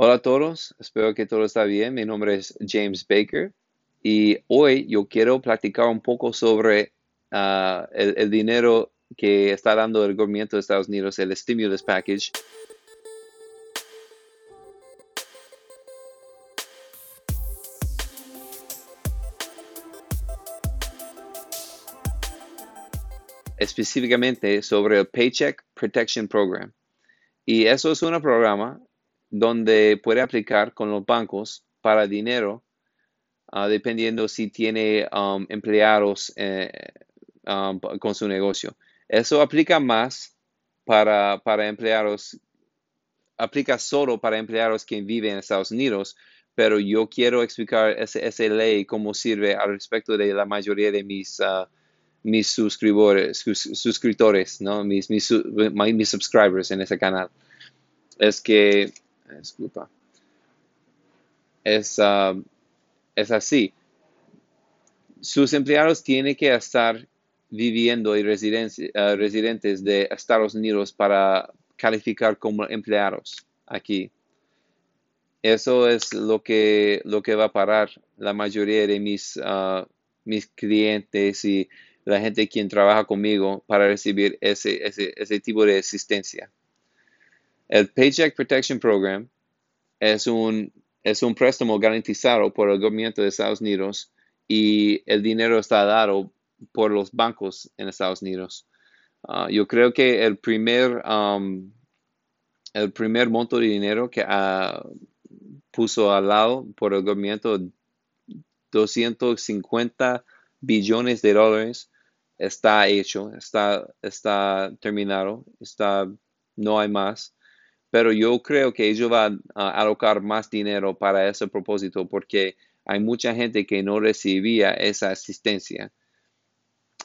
Hola a todos, espero que todo está bien. Mi nombre es James Baker y hoy yo quiero platicar un poco sobre uh, el, el, dinero que está dando el gobierno de Estados Unidos, el stimulus package. específicamente sobre el Paycheck Protection Program. Y eso es un programa donde puede aplicar con los bancos para dinero, uh, dependiendo si tiene um, empleados eh, um, con su negocio. Eso aplica más para, para empleados, aplica solo para empleados que viven en Estados Unidos, pero yo quiero explicar esa ley, cómo sirve al respecto de la mayoría de mis, uh, mis suscriptores, suscriptores ¿no? mis, mis, mis subscribers en ese canal. Es que disculpa. Es, ah, es así. Sus empleados tienen que estar viviendo y uh, residentes de Estados Unidos para calificar como empleados aquí. Eso es lo que, lo que va a parar la mayoría de mis, uh, mis clientes y la gente quien trabaja conmigo para recibir ese, ese, ese tipo de asistencia. El Paycheck Protection Program es un, es un préstamo garantizado por el gobierno de Estados Unidos y el dinero está dado por los bancos en Estados Unidos. Ah, yo creo que el primer, um, el primer monto de dinero que puso al lado por el gobierno, 250 billones de dólares, está hecho, está, está terminado, está, no hay más pero yo creo que ellos van a alocar más dinero para ese propósito porque hay mucha gente que no recibía esa asistencia.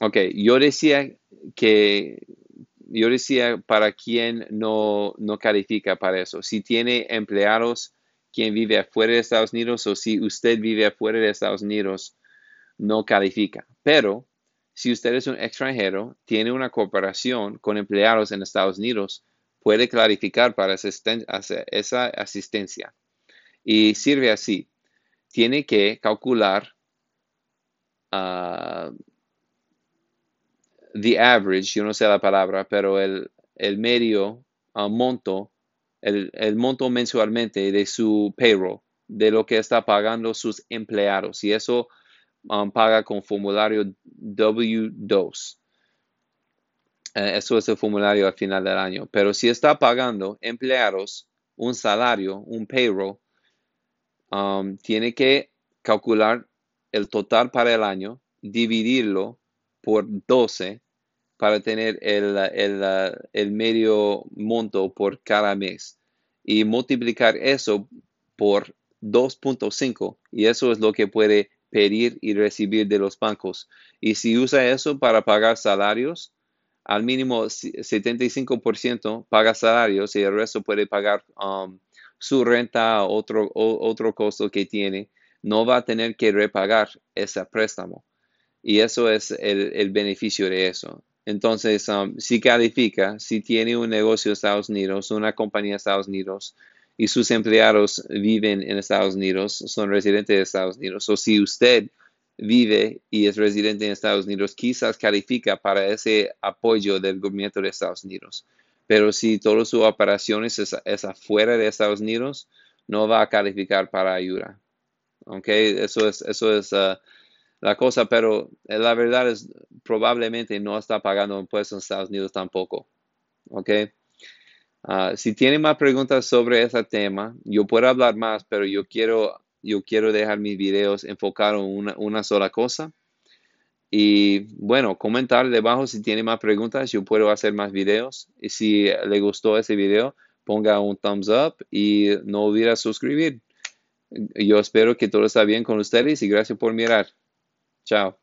Ok, yo decía que yo decía para quien no, no califica para eso. Si tiene empleados quien vive afuera de Estados Unidos o si usted vive afuera de Estados Unidos, no califica. Pero si usted es un extranjero, tiene una cooperación con empleados en Estados Unidos, puede clarificar para esa asistencia. Y sirve así. Tiene que calcular uh, the average, yo no sé la palabra, pero el, medio uh, monto, el, monto mensualmente de su payroll, de lo que está pagando sus empleados. Y eso um, paga con formulario W2. Eh, eso es el formulario al final del año. Pero si está pagando empleados un salario, un payroll, um, tiene que calcular el total para el año, dividirlo por 12 para tener el, el medio monto por cada mes y multiplicar eso por 2.5 y eso es lo que puede pedir y recibir de los bancos. Y si usa eso para pagar salarios, al mínimo 75% paga salarios y el resto puede pagar um, su renta, otro, otro costo que tiene, no va a tener que repagar ese préstamo. Y eso es el, beneficio de eso. Entonces, um, si califica, si tiene un negocio en Estados Unidos, una compañía en Estados Unidos, y sus empleados viven en Estados Unidos, son residentes de Estados Unidos, o si usted vive y es residente en Estados Unidos, quizás califica para ese apoyo del gobierno de Estados Unidos. Pero si todas sus operaciones es, afuera de Estados Unidos, no va a calificar para ayuda. ¿Ok? Eso es, eso es uh, la cosa, pero eh, la verdad es probablemente no está pagando impuestos en Estados Unidos tampoco. ¿Ok? Uh, si tiene más preguntas sobre ese tema, yo puedo hablar más, pero yo quiero yo quiero dejar mis videos enfocados en una, sola cosa. Y bueno, comentar debajo si tiene más preguntas, yo puedo hacer más videos. Y si le gustó ese video, ponga un thumbs up y no olvide suscribir. Yo espero que todo está bien con ustedes y gracias por mirar. Chao.